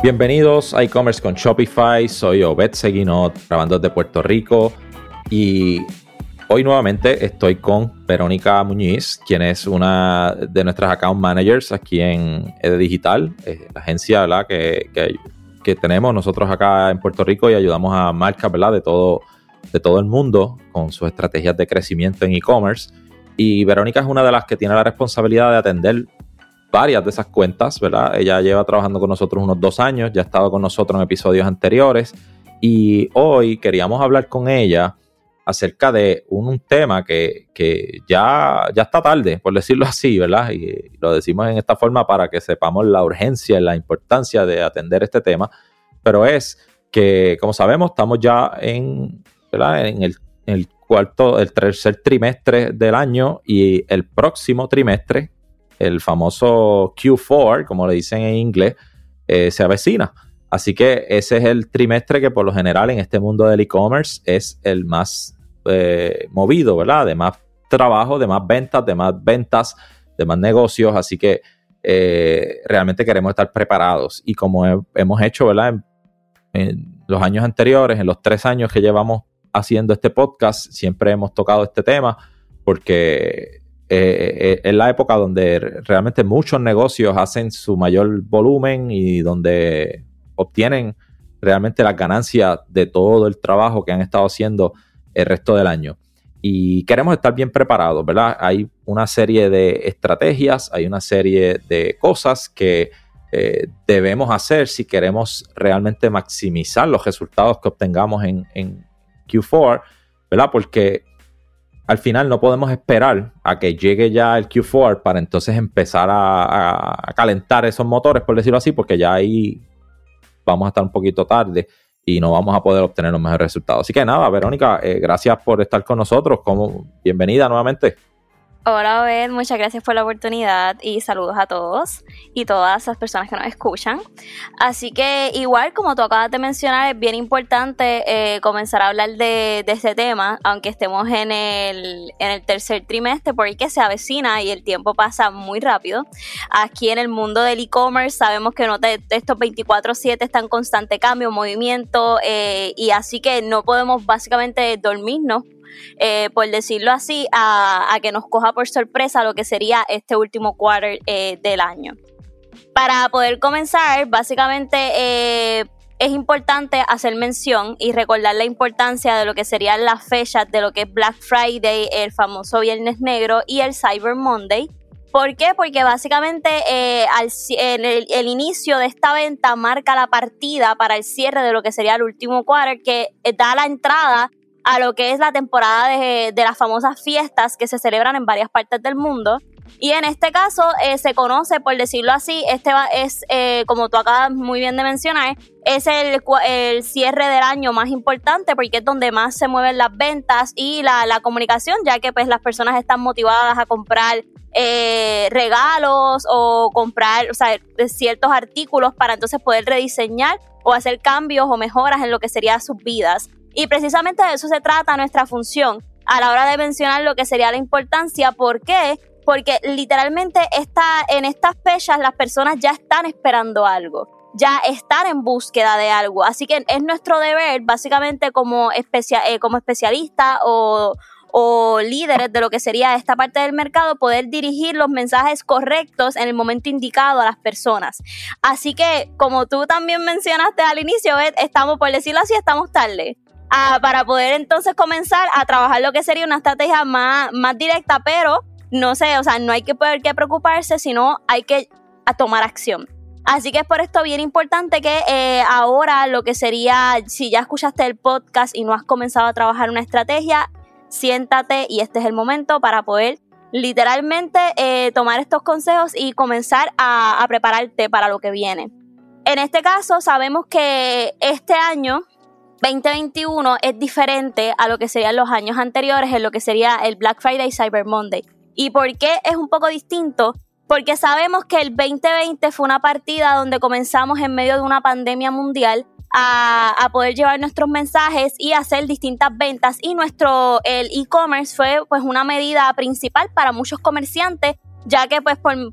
Bienvenidos a e-commerce con Shopify. Soy Obed Seguinot, grabando desde Puerto Rico. Y hoy nuevamente estoy con Verónica Muñiz, quien es una de nuestras account managers aquí en Ede Digital, la agencia Que, que, tenemos nosotros acá en Puerto Rico y ayudamos a marcas. De, todo, de todo el mundo con sus estrategias de crecimiento en e-commerce. Y Verónica es una de las que tiene la responsabilidad de atender varias de esas cuentas, ¿verdad? Ella lleva trabajando con nosotros unos dos años, ya ha estado con nosotros en episodios anteriores y hoy queríamos hablar con ella acerca de un, tema que, ya, ya está tarde, por decirlo así, ¿verdad? Y lo decimos en esta forma para que sepamos la urgencia y la importancia de atender este tema, pero es que, como sabemos, estamos ya en, en el cuarto, el tercer trimestre del año y el próximo trimestre el famoso Q4, como le dicen en inglés, eh, se avecina. Así que ese es el trimestre que por lo general en este mundo del e-commerce es el más eh, movido, ¿verdad? De más trabajo, de más ventas, de más ventas, de más negocios. Así que eh, realmente queremos estar preparados. Y como hemos hecho, ¿verdad? en, los años anteriores, en los tres años que llevamos haciendo este podcast, siempre hemos tocado este tema porque eh, eh, es la época donde realmente muchos negocios hacen su mayor volumen y donde obtienen realmente las ganancias de todo el trabajo que han estado haciendo el resto del año. Y queremos estar bien preparados, ¿verdad? Hay una serie de estrategias, hay una serie de cosas que eh, debemos hacer si queremos realmente maximizar los resultados que obtengamos en, en Q4, ¿verdad? Porque al final no podemos esperar a que llegue ya el Q4 para entonces empezar a, calentar esos motores, por decirlo así, porque ya ahí vamos a estar un poquito tarde y no vamos a poder obtener los mejores resultados. Así que nada, Verónica, eh, gracias por estar con nosotros. Como, bienvenida nuevamente. Hola, Obed, muchas gracias por la oportunidad y saludos a todos y todas las personas que nos escuchan. Así que igual como tú acabas de mencionar, es bien importante eh, comenzar a hablar de, este tema, aunque estemos en el, en el tercer trimestre, porque se avecina y el tiempo pasa muy rápido. Aquí en el mundo del e-commerce sabemos que no te, estos 24/7 están en constante cambio, movimiento, eh, y así que no podemos básicamente dormirnos eh, por decirlo así, a, que nos coja por sorpresa lo que sería este último quarter eh, del año. Para poder comenzar, básicamente eh, es importante hacer mención y recordar la importancia de lo que serían las fechas de lo que es Black Friday, el famoso Viernes Negro y el Cyber Monday. ¿Por qué? Porque básicamente el, inicio de esta venta marca la partida para el cierre de lo que sería el último quarter, que da la entrada a lo que es la temporada de, las famosas fiestas que se celebran en varias partes del mundo. Y en este caso eh, se conoce, por decirlo así, este es, eh, como tú acabas muy bien de mencionar, es el, cierre del año más importante porque es donde más se mueven las ventas y la, la comunicación, ya que pues las personas están motivadas a comprar eh, regalos o comprar o sea, ciertos artículos para entonces poder rediseñar o hacer cambios o mejoras en lo que serían sus vidas. Y precisamente de eso se trata nuestra función a la hora de mencionar lo que sería la importancia. ¿Por qué? Porque literalmente está, en estas fechas las personas ya están esperando algo, ya están en búsqueda de algo. Así que es nuestro deber, básicamente como, especia, eh, como especialista o, o líderes de lo que sería esta parte del mercado, poder dirigir los mensajes correctos en el momento indicado a las personas. Así que, como tú también mencionaste al inicio, estamos, por decirlo así, estamos tarde para poder entonces comenzar a trabajar lo que sería una estrategia más, más directa, pero no sé, o sea, no hay que poder que preocuparse, sino hay que tomar acción. Así que es por esto bien importante que eh, ahora lo que sería, si ya escuchaste el podcast y no has comenzado a trabajar una estrategia, siéntate y este es el momento para poder literalmente eh, tomar estos consejos y comenzar a, a prepararte para lo que viene. En este caso, sabemos que este año 2021 es diferente a lo que serían los años anteriores, en lo que sería el Black Friday Cyber Monday. ¿Y por qué es un poco distinto? Porque sabemos que el 2020 fue una partida donde comenzamos en medio de una pandemia mundial a, poder llevar nuestros mensajes y hacer distintas ventas y nuestro el e-commerce fue pues una medida principal para muchos comerciantes ya que pues por,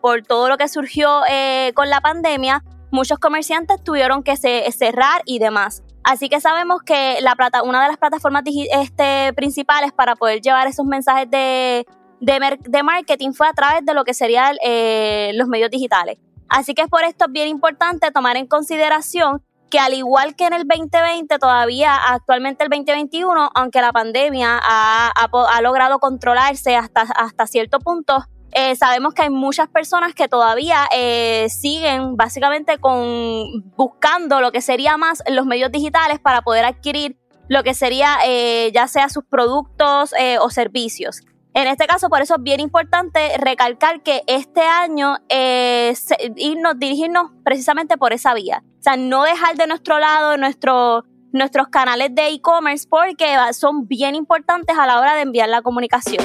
por, todo lo que surgió eh, con la pandemia muchos comerciantes tuvieron que cerrar y demás. Así que sabemos que la plata, una de las plataformas este, principales para poder llevar esos mensajes de, de, marketing fue a través de lo que serían eh, los medios digitales. Así que es por esto bien importante tomar en consideración que al igual que en el 2020, todavía actualmente el 2021, aunque la pandemia ha, ha, logrado controlarse hasta, hasta cierto punto, eh, sabemos que hay muchas personas que todavía eh, siguen básicamente con buscando lo que sería más los medios digitales para poder adquirir lo que sería ya sea sus productos o servicios. En este caso, por eso es bien importante recalcar que este año eh, irnos, dirigirnos precisamente por esa vía. O sea, no dejar de nuestro lado nuestro, nuestros canales de e-commerce porque son bien importantes a la hora de enviar la comunicación.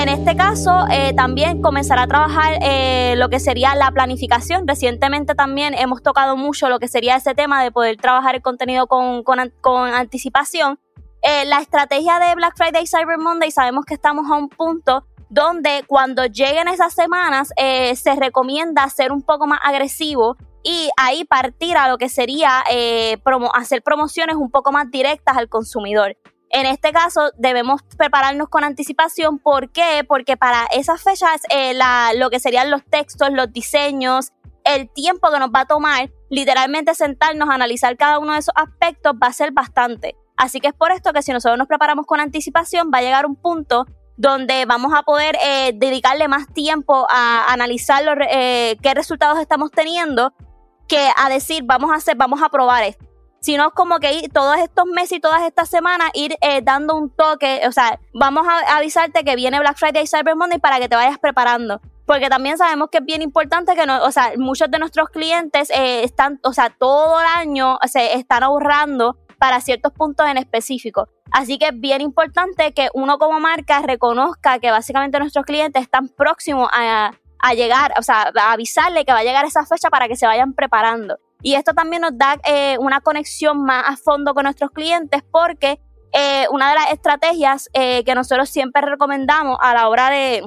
En este caso, eh, también comenzará a trabajar eh, lo que sería la planificación. Recientemente también hemos tocado mucho lo que sería ese tema de poder trabajar el contenido con, anticipación. Eh, la estrategia de Black Friday y Cyber Monday sabemos que estamos a un punto donde cuando lleguen esas semanas se recomienda ser un poco más agresivo y ahí partir a lo que sería hacer promociones un poco más directas al consumidor. En este caso debemos prepararnos con anticipación. ¿Por qué? Porque para esas fechas eh, lo que serían los textos, los diseños, el tiempo que nos va a tomar literalmente sentarnos a analizar cada uno de esos aspectos va a ser bastante. Así que es por esto que si nosotros nos preparamos con anticipación va a llegar un punto donde vamos a poder eh, dedicarle más tiempo a analizar eh, qué resultados estamos teniendo que a decir vamos a hacer, vamos a probar esto sino como que todos estos meses y todas estas semanas ir eh, dando un toque, o sea, vamos a avisarte que viene Black Friday y Cyber Monday para que te vayas preparando. Porque también sabemos que es bien importante que, no, o sea, muchos de nuestros clientes eh, están, o sea, todo el año se están ahorrando para ciertos puntos en específico. Así que es bien importante que uno como marca reconozca que básicamente nuestros clientes están próximos a, a llegar, o sea, a avisarle que va a llegar esa fecha para que se vayan preparando. Y esto también nos da eh, una conexión más a fondo con nuestros clientes porque eh, una de las estrategias eh, que nosotros siempre recomendamos a la hora de,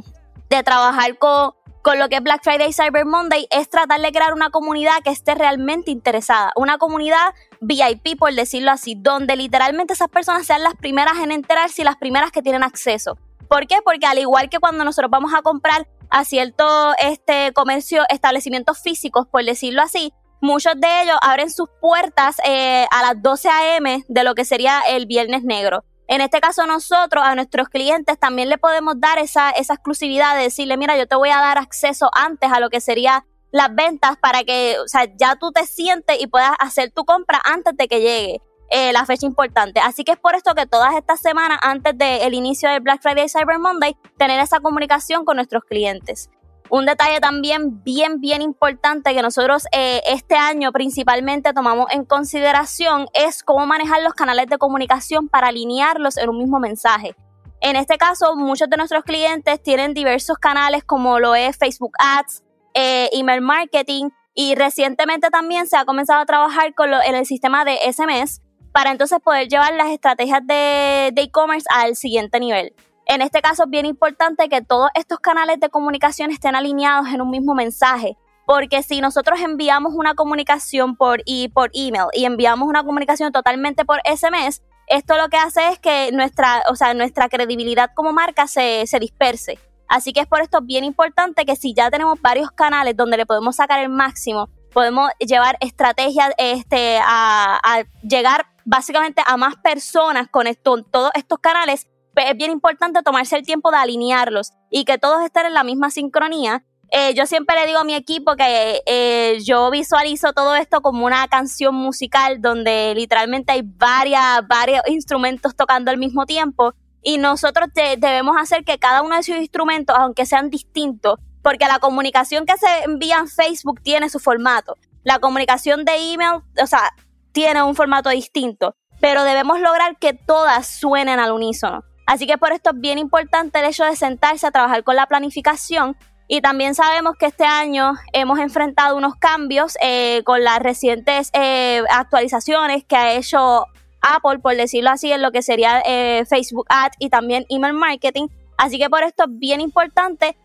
trabajar con, con lo que es Black Friday y Cyber Monday es tratar de crear una comunidad que esté realmente interesada, una comunidad VIP, por decirlo así, donde literalmente esas personas sean las primeras en enterarse y las primeras que tienen acceso. ¿Por qué? Porque al igual que cuando nosotros vamos a comprar a cierto este comercio, establecimientos físicos, por decirlo así, muchos de ellos abren sus puertas eh, a las 12 a.m. de lo que sería el Viernes Negro. En este caso nosotros a nuestros clientes también le podemos dar esa, exclusividad de decirle, mira, yo te voy a dar acceso antes a lo que sería las ventas para que, o sea, ya tú te sientes y puedas hacer tu compra antes de que llegue eh, la fecha importante. Así que es por esto que todas estas semanas, antes del inicio del Black Friday y Cyber Monday, tener esa comunicación con nuestros clientes. Un detalle también bien, bien importante que nosotros eh, este año principalmente tomamos en consideración es cómo manejar los canales de comunicación para alinearlos en un mismo mensaje. En este caso, muchos de nuestros clientes tienen diversos canales como lo es Facebook Ads, eh, email marketing y recientemente también se ha comenzado a trabajar con en el sistema de SMS para entonces poder llevar las estrategias de e-commerce al siguiente nivel. En este caso es bien importante que todos estos canales de comunicación estén alineados en un mismo mensaje, porque si nosotros enviamos una comunicación por, y, por email y enviamos una comunicación totalmente por SMS, esto lo que hace es que nuestra, o sea, nuestra credibilidad como marca se, se disperse. Así que es por esto bien importante que si ya tenemos varios canales donde le podemos sacar el máximo, podemos llevar estrategias este, a, llegar básicamente a más personas con esto, todos estos canales es bien importante tomarse el tiempo de alinearlos y que todos estén en la misma sincronía. Eh, yo siempre le digo a mi equipo que eh, yo visualizo todo esto como una canción musical donde literalmente hay varias, varios instrumentos tocando al mismo tiempo y nosotros debemos hacer que cada uno de esos instrumentos, aunque sean distintos, porque la comunicación que se envía en Facebook tiene su formato, La comunicación de email, o sea, tiene un formato distinto, pero debemos lograr que todas suenen al unísono. Así que por esto es bien importante el hecho de sentarse a trabajar con la planificación y también sabemos que este año hemos enfrentado unos cambios eh, con las recientes eh, actualizaciones que ha hecho Apple, por decirlo así, en lo que sería eh, Facebook Ads y también email marketing. Así que por esto es bien importante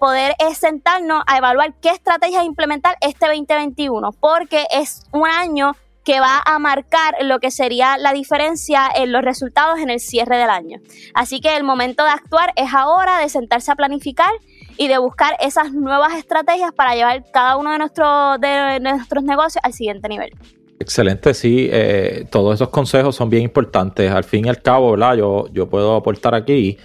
poder sentarnos a evaluar qué estrategias implementar este 2021, porque es un año que va a marcar lo que sería la diferencia en los resultados en el cierre del año. Así que el momento de actuar es ahora, de sentarse a planificar y de buscar esas nuevas estrategias para llevar cada uno de, nuestros de nuestros negocios al siguiente nivel. Excelente, sí. Eh, todos esos consejos son bien importantes. Al fin y al cabo, ¿verdad? Yo, yo puedo aportar aquí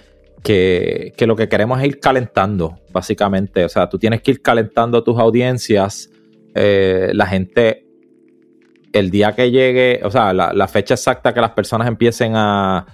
que, lo que queremos es ir calentando, básicamente. O sea, tú tienes que ir calentando tus audiencias. Eh, la gente, el día que llegue, o sea, la fecha exacta que las personas empiecen a,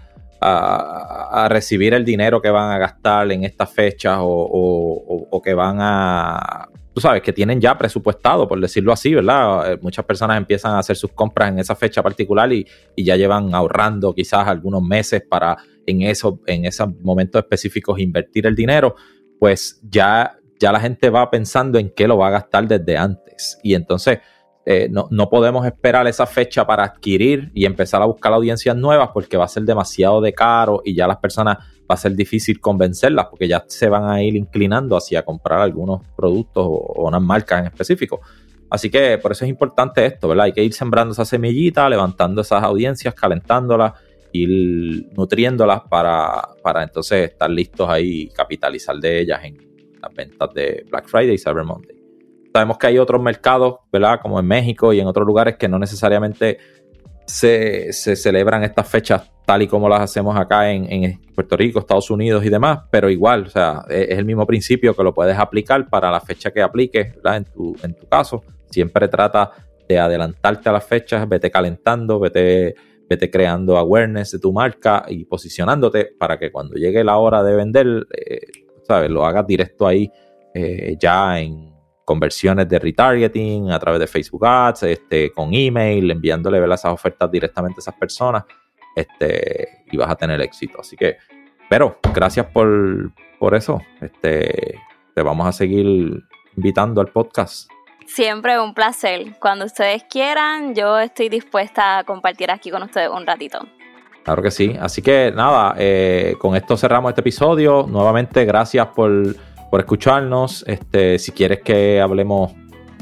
a, recibir el dinero que van a gastar en estas fechas o, que van a, tú sabes, que tienen ya presupuestado, por decirlo así, ¿verdad? Eh, muchas personas empiezan a hacer sus compras en esa fecha particular y, ya llevan ahorrando quizás algunos meses para en, eso, en esos momentos específicos invertir el dinero, pues ya, ya la gente va pensando en qué lo va a gastar desde antes. Y entonces eh, no, podemos esperar esa fecha para adquirir y empezar a buscar audiencias nuevas porque va a ser demasiado de caro y ya las personas va a ser difícil convencerlas porque ya se van a ir inclinando hacia comprar algunos productos o, unas marcas en específico. Así que por eso es importante esto, ¿verdad? Hay que ir sembrando esa semillita, levantando esas audiencias, calentándolas, ir nutriéndolas para, para entonces estar listos ahí y capitalizar de ellas en las ventas de Black Friday y Cyber Monday. Sabemos que hay otros mercados, ¿verdad? Como en México y en otros lugares que no necesariamente se, celebran estas fechas tal y como las hacemos acá en, Puerto Rico, Estados Unidos y demás, pero igual, o sea, es, el mismo principio que lo puedes aplicar para la fecha que apliques, ¿verdad? En tu, en tu caso, siempre trata de adelantarte a las fechas, vete calentando, vete, vete creando awareness de tu marca y posicionándote para que cuando llegue la hora de vender, eh, ¿sabes? Lo hagas directo ahí eh, ya en, conversiones de retargeting a través de Facebook Ads, este, con email, enviándole esas ofertas directamente a esas personas, este, y vas a tener éxito. Así que, pero gracias por, por eso. Este, te vamos a seguir invitando al podcast. Siempre un placer. Cuando ustedes quieran, yo estoy dispuesta a compartir aquí con ustedes un ratito. Claro que sí. Así que nada, eh, con esto cerramos este episodio. Nuevamente, gracias por por escucharnos. Este, si quieres que hablemos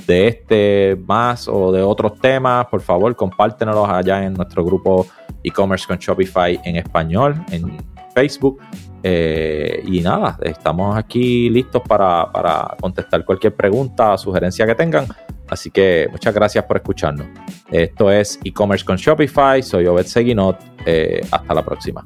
de este más o de otros temas, por favor, compártenos allá en nuestro grupo e-commerce con Shopify en español en Facebook. Eh, y nada, estamos aquí listos para, contestar cualquier pregunta sugerencia que tengan. Así que muchas gracias por escucharnos. Esto es e-commerce con Shopify. Soy Obed Seguinot. Eh, hasta la próxima.